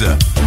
Mix.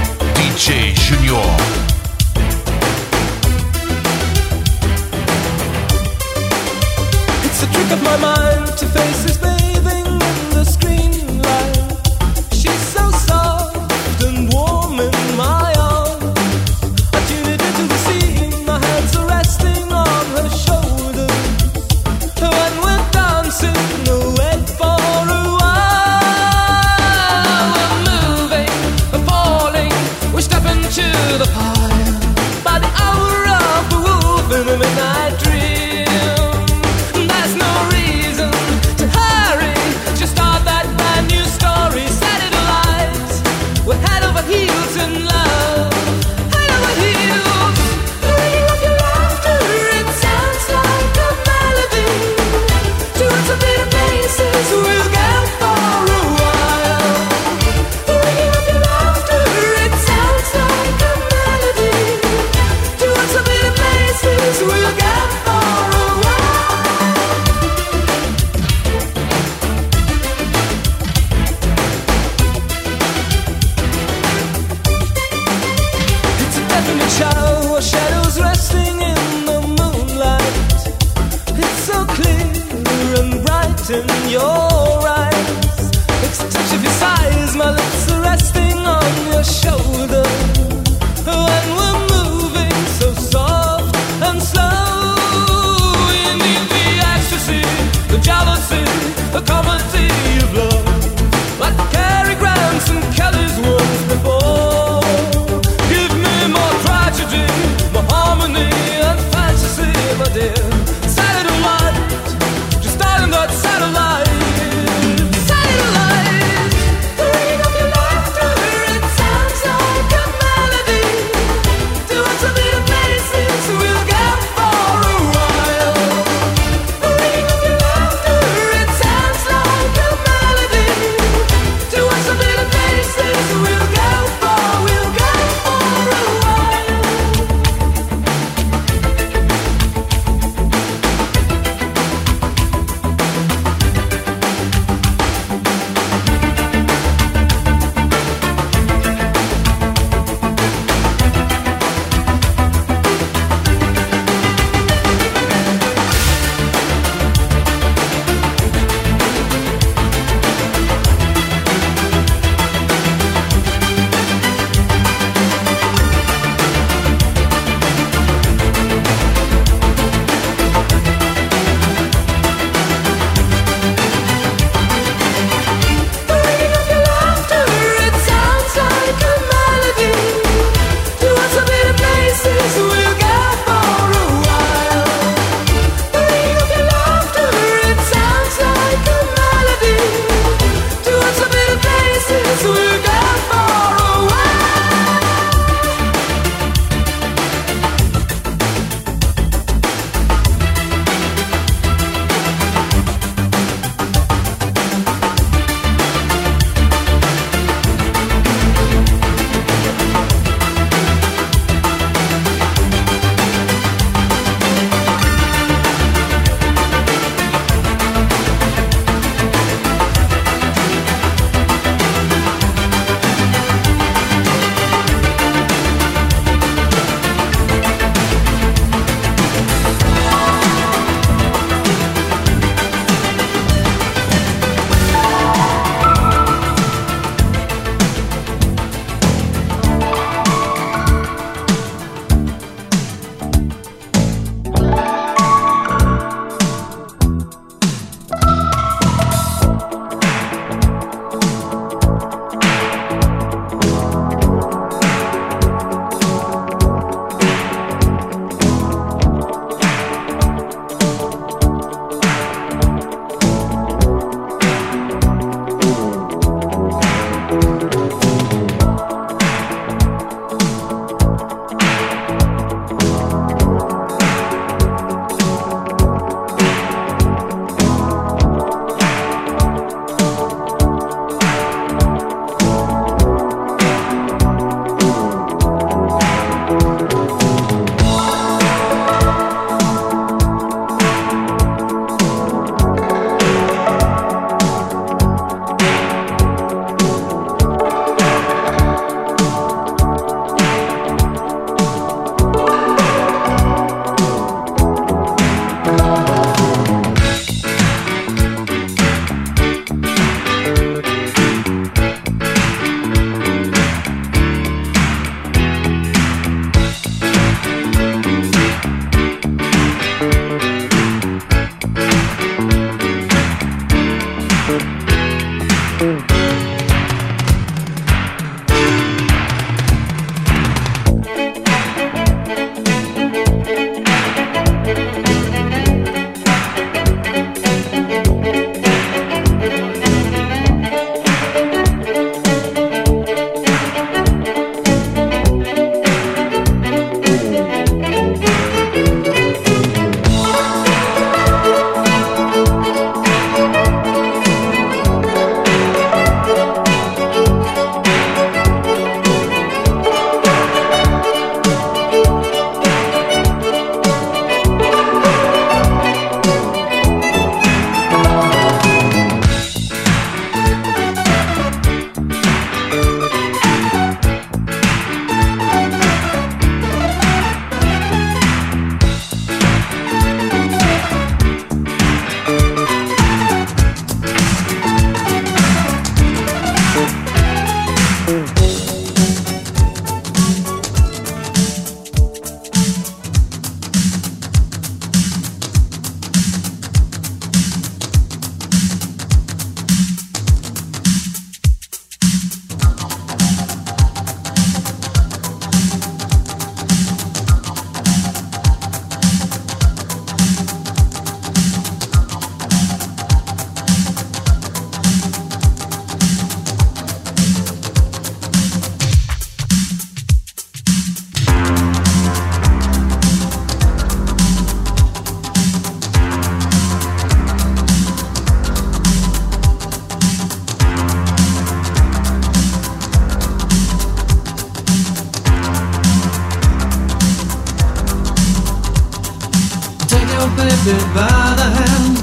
it by the hand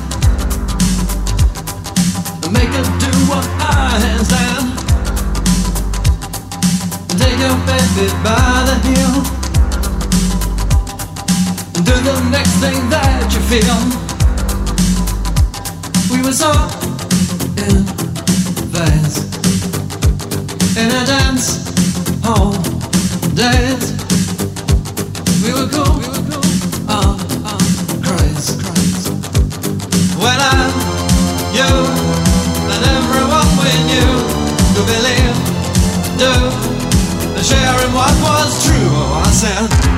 Make it do what I handstand Take your baby by the heel Do the next thing that you feel. We were so in phase In a dance all days. We were cool was true. I said.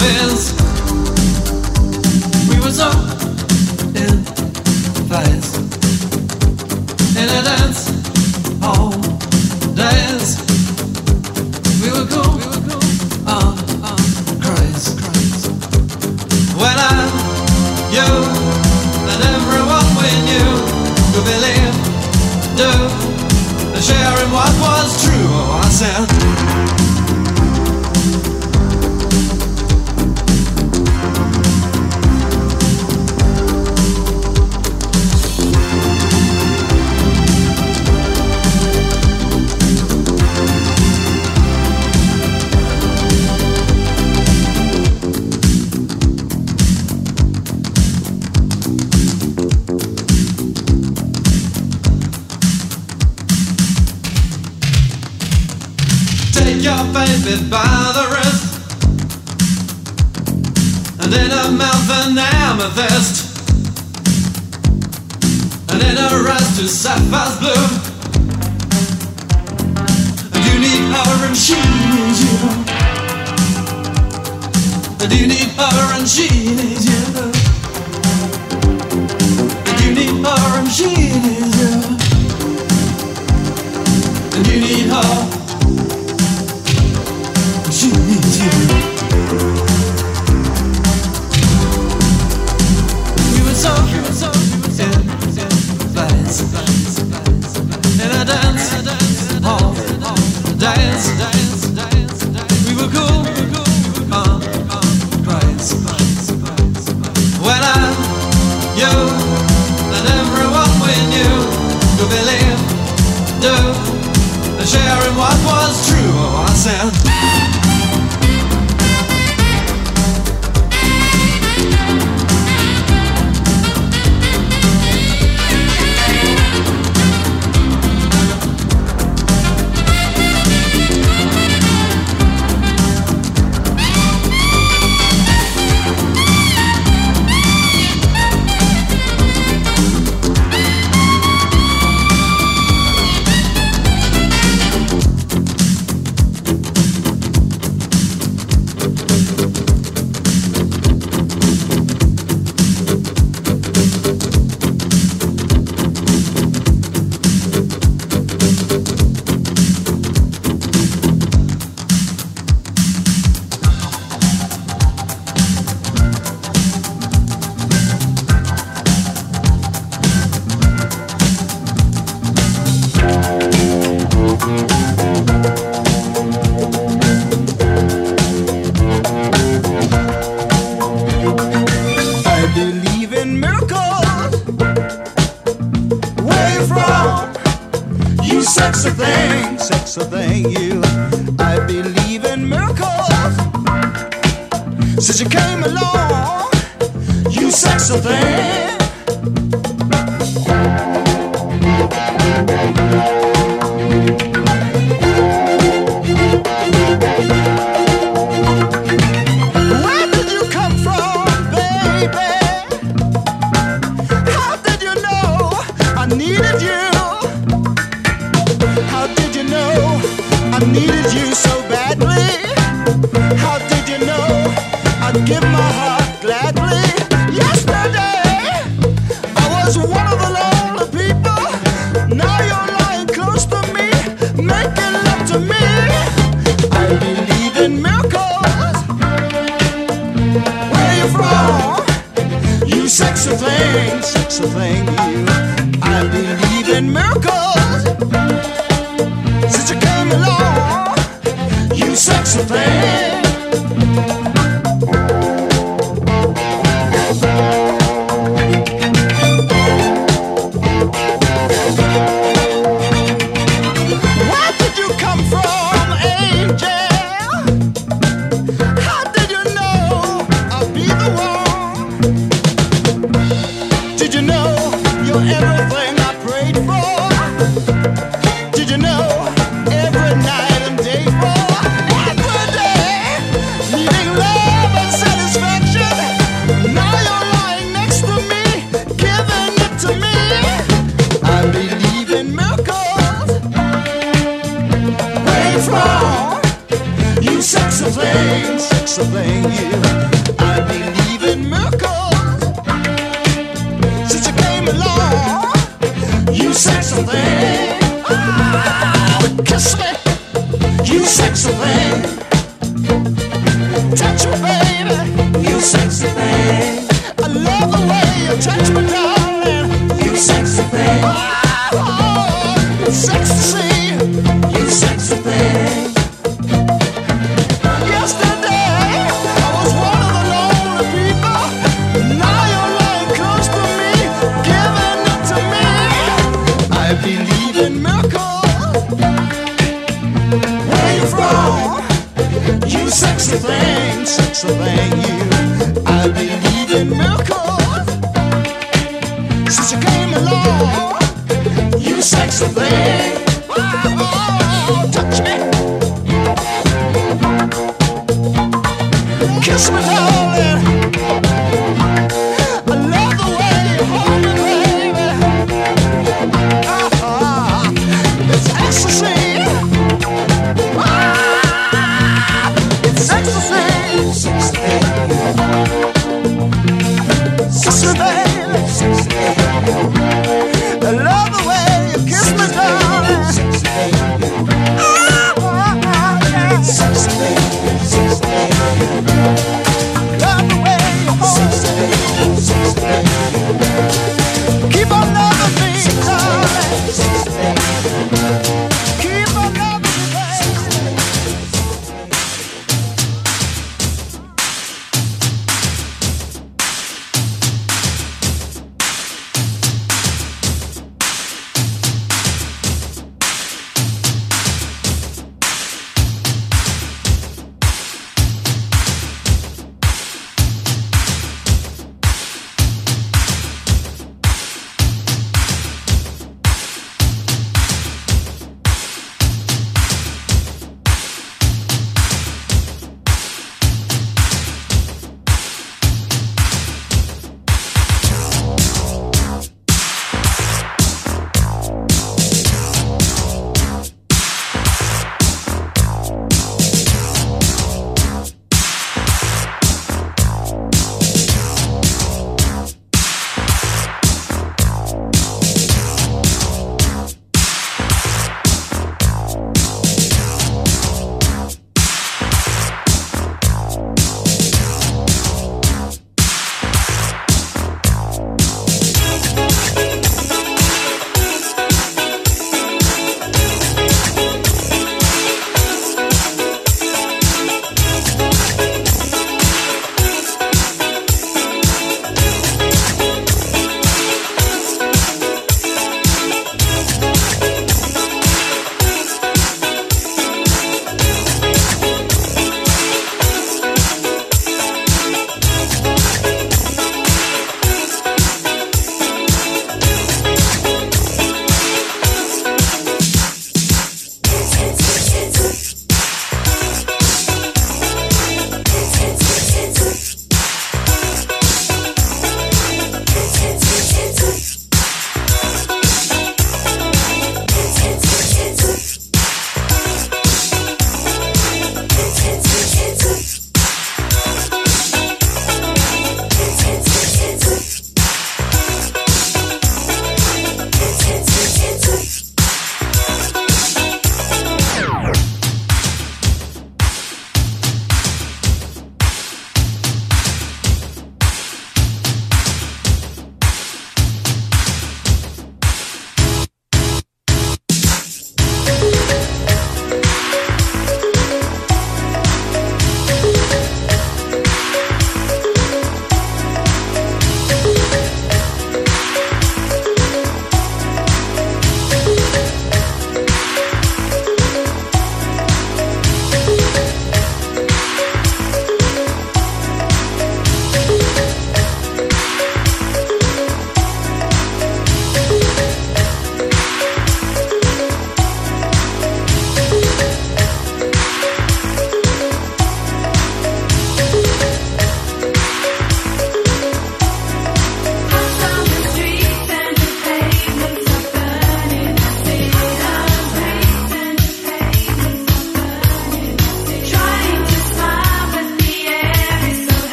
vez. and then I rise to sapphire's blue. And you need her, and she needs you know. And you need orange jeans, you know. And you need orange jeans, you know. And you need her. sound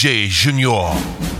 DJ Junior.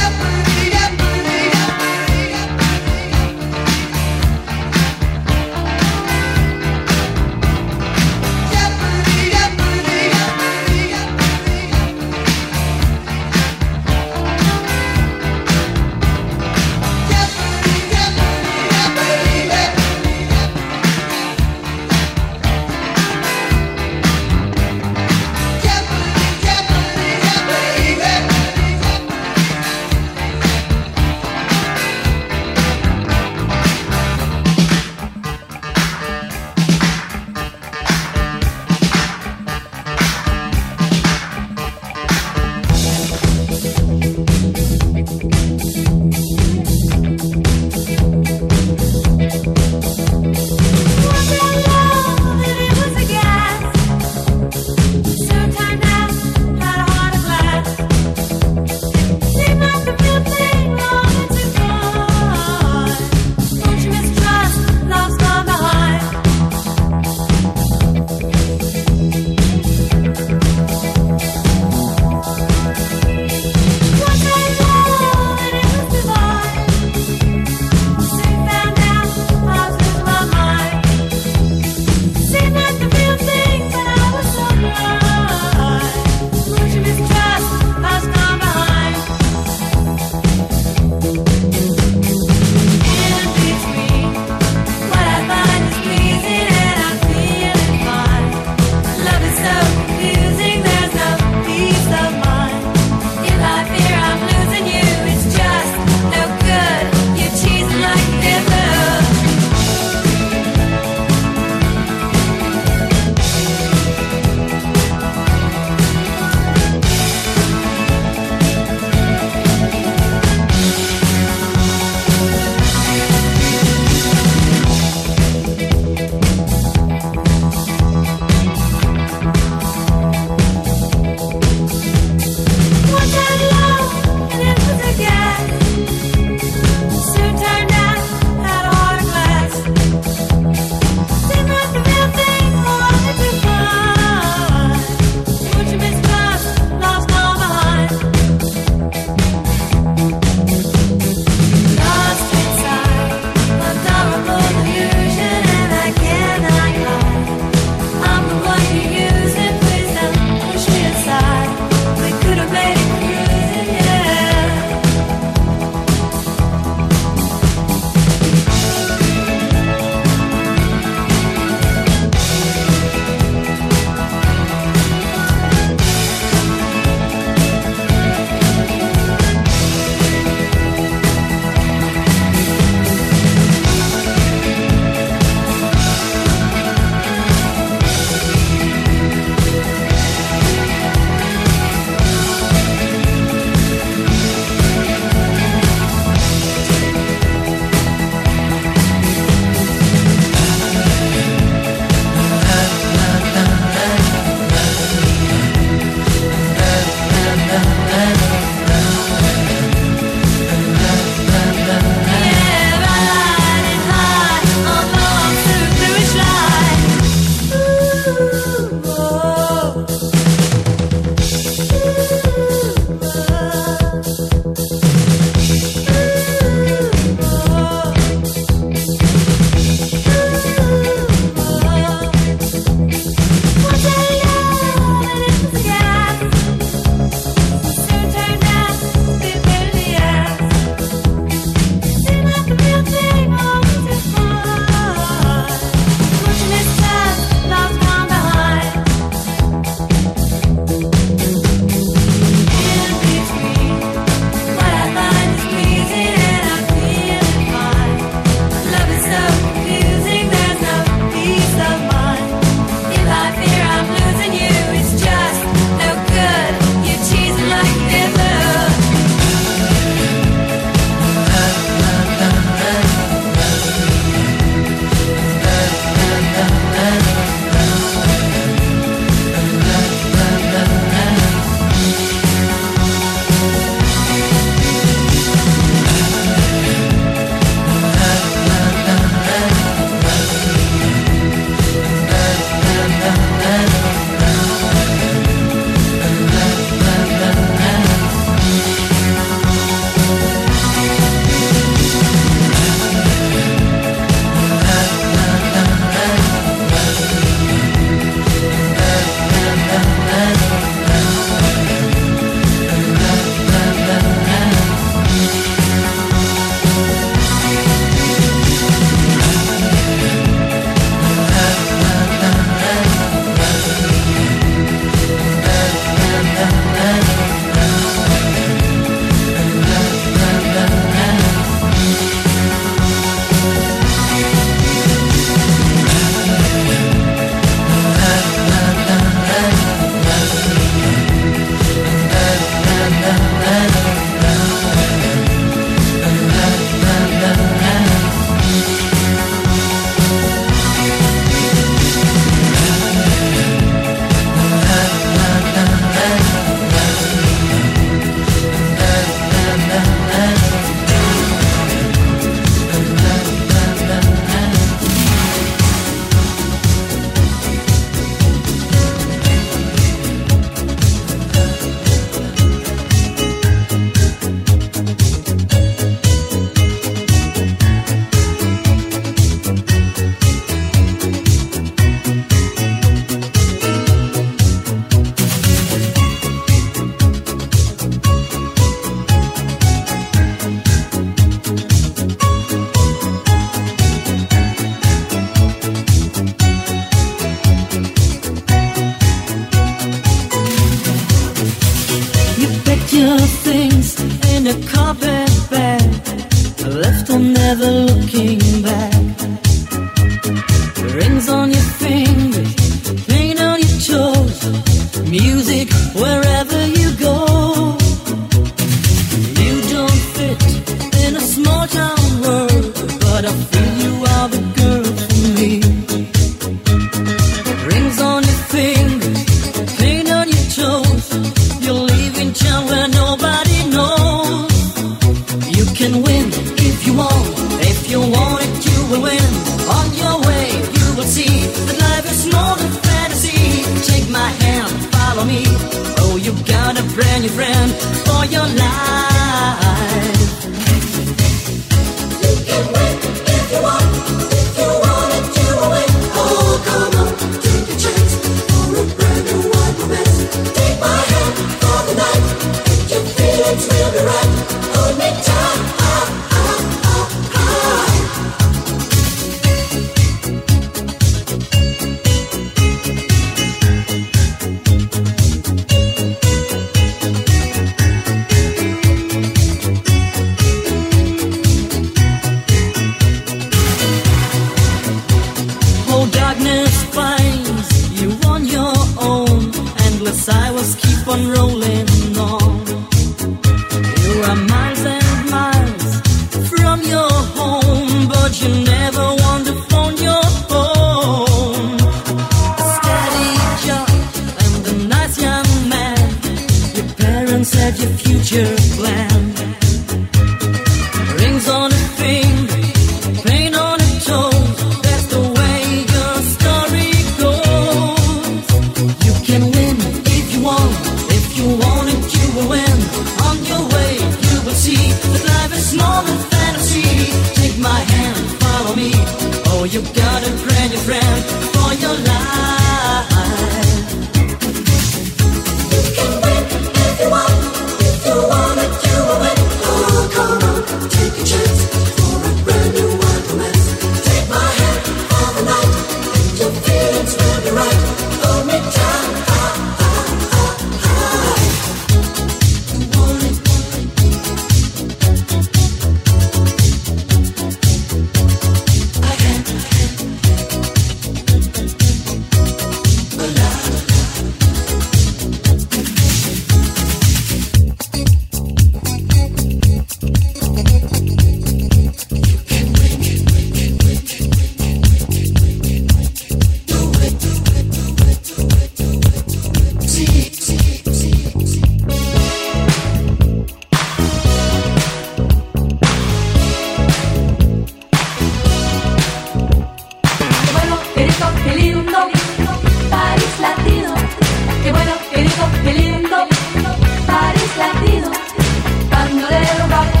Bandolero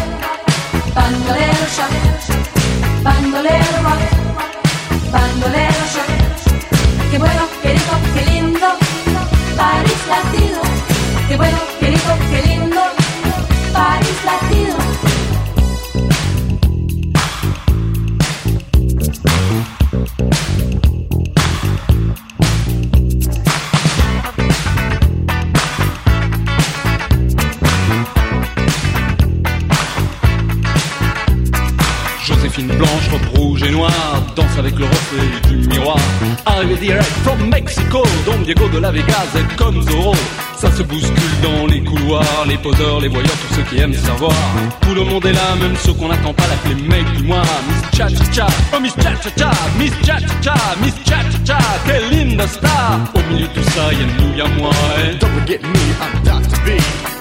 poseurs, les voyeurs, tous ceux qui aiment savoir. Tout le monde est là, même ceux qu'on n'attend pas, l'appeler mec du mois. Miss Cha Cha Cha, oh Miss Cha Cha Cha, Miss Cha Cha Cha, Miss Cha Cha Cha, quelle linda star. Au milieu de tout ça, y'a nous, y'a moi. Et Don't forget me, I'm Dr. B.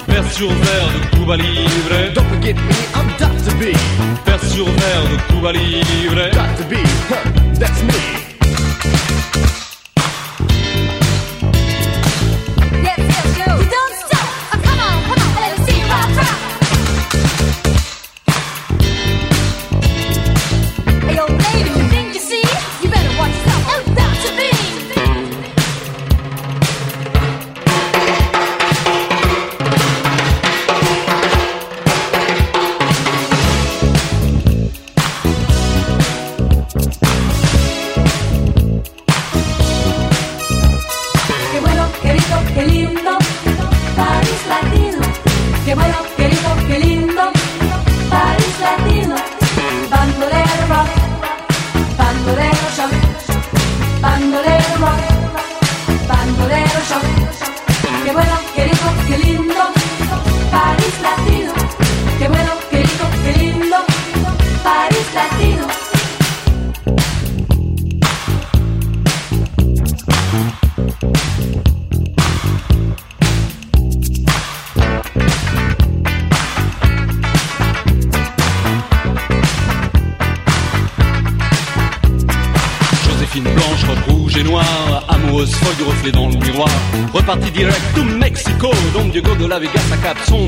vers sur verre de Cuba Libre. Don't forget me, I'm Dr. B. Vers sur verre de Cuba Libre. Dr. B, huh, that's me.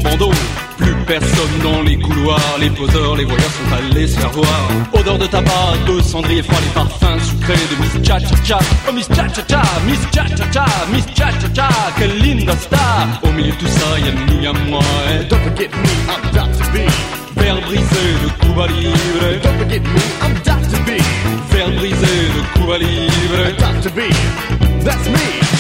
Bandeau. Plus personne dans les couloirs, les poseurs, les voyeurs sont allés se faire voir. Odeur de tabac, de cendrier froid, les parfums sucrés de Miss Cha Cha Cha. Oh Miss Cha Cha Cha, Miss Cha Cha Cha, Miss Cha Cha Cha, quelle linda star. Au milieu de tout ça, y'a nous, y'a moi. Et Don't forget me, I'm Dr. B. Verre brisé de Cuba Libre. Don't forget me, I'm Dr. B. Verre brisé de Cuba Libre. Dr. B, that's me.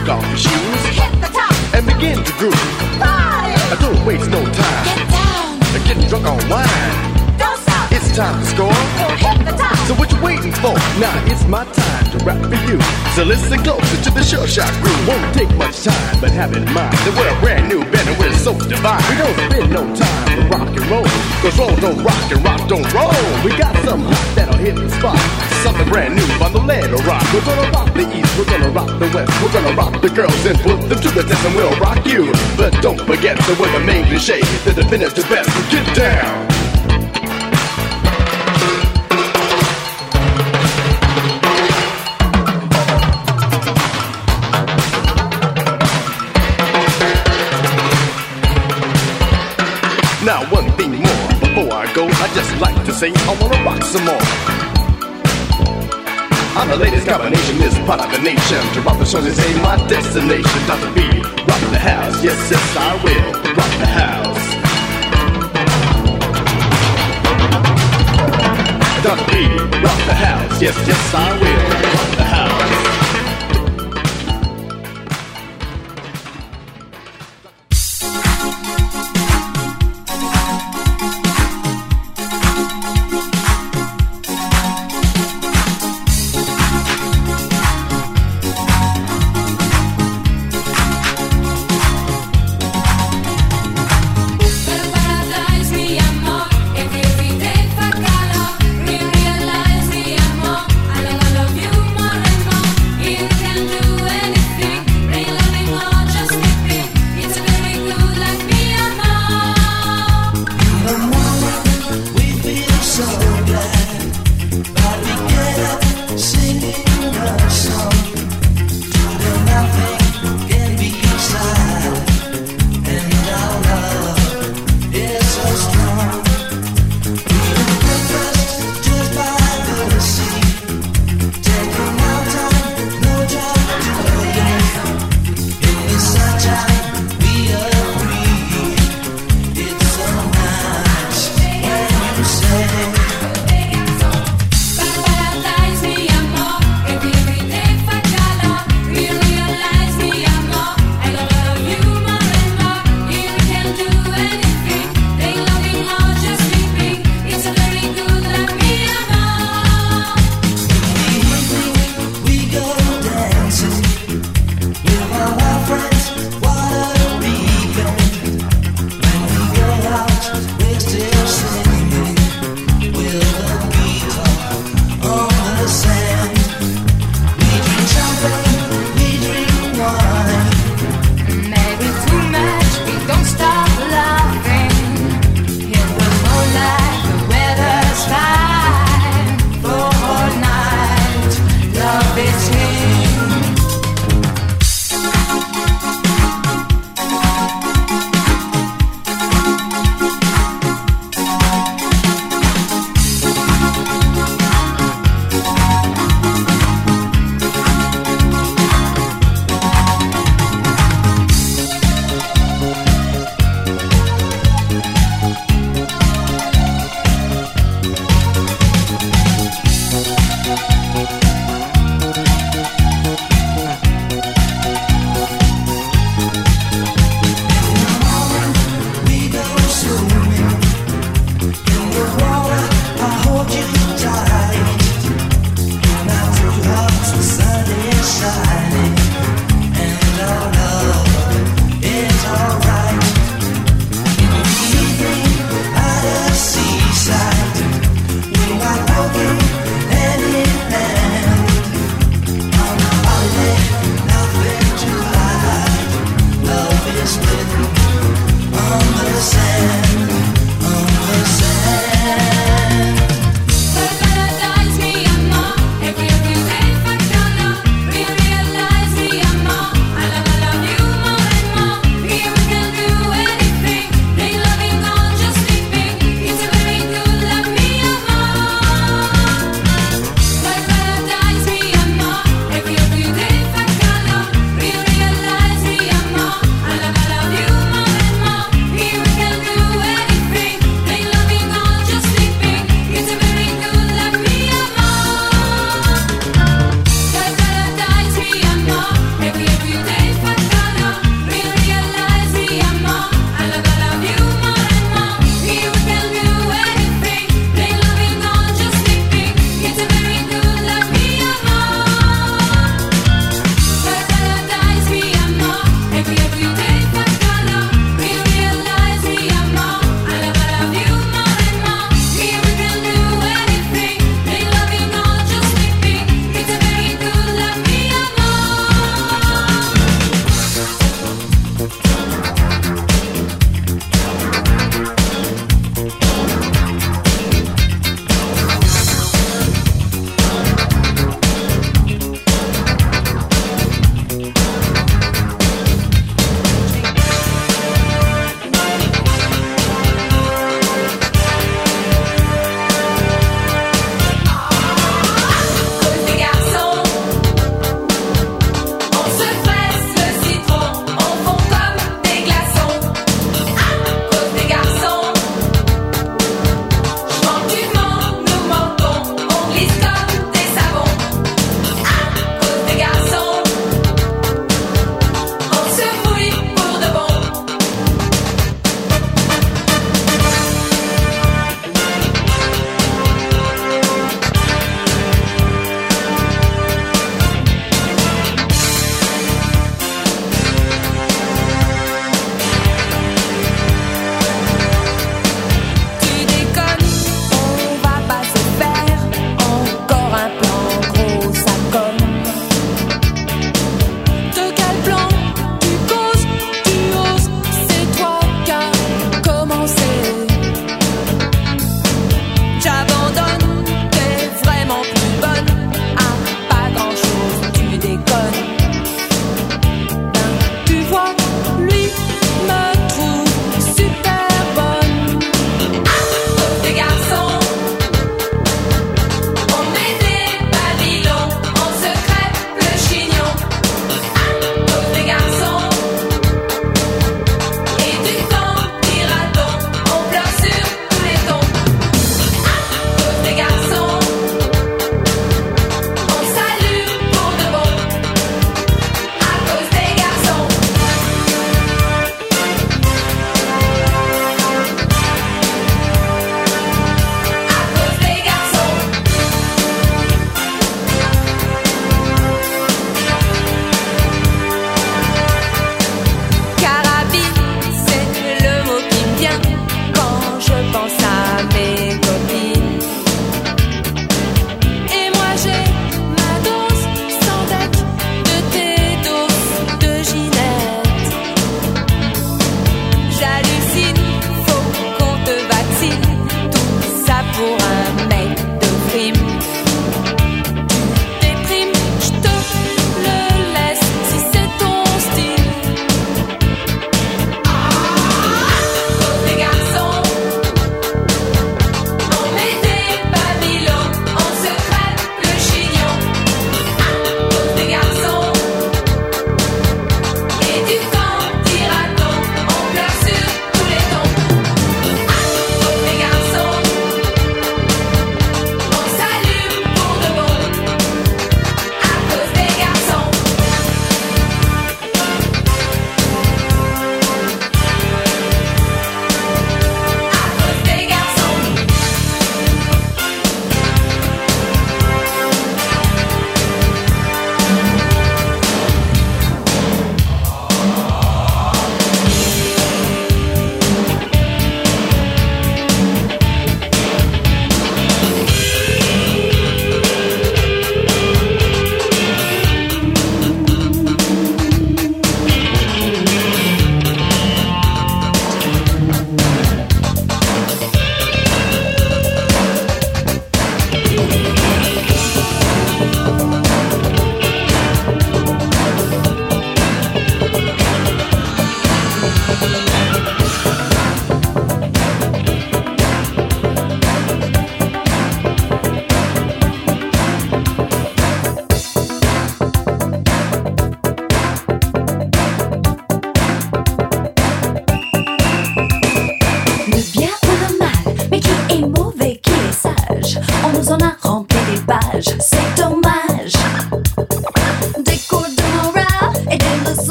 Kick off your shoes Hit the top. and begin to groove. Party. I don't waste no time. Get down. Getting drunk on wine. Don't stop. It's time to score. So the what you waiting for? Now it's my time to rap for you. So listen closer to the sure shot crew. Won't take much time, but have in mind that we're a brand new band and we're so divine. We don't spend no time with rock and roll. Cause roll don't rock and rock don't roll. We got some hot that'll hit the spot. Something brand new on the lead or rock. We're gonna rock the east, we're gonna rock the west. We're gonna rock the girls and put them to the test and we'll rock you. But don't forget that we're the main cliche, that the finish definitive best. Get down. Before I just like to say I wanna rock some more. I'm the latest combination, this part of the nation. To rock the show is ain't my destination. Dr. B, rock the house, yes, yes, I will rock the house. Dr. B, rock the house, yes, yes, I will rock the house.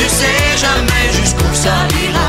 Tu sais jamais jusqu'où ça ira.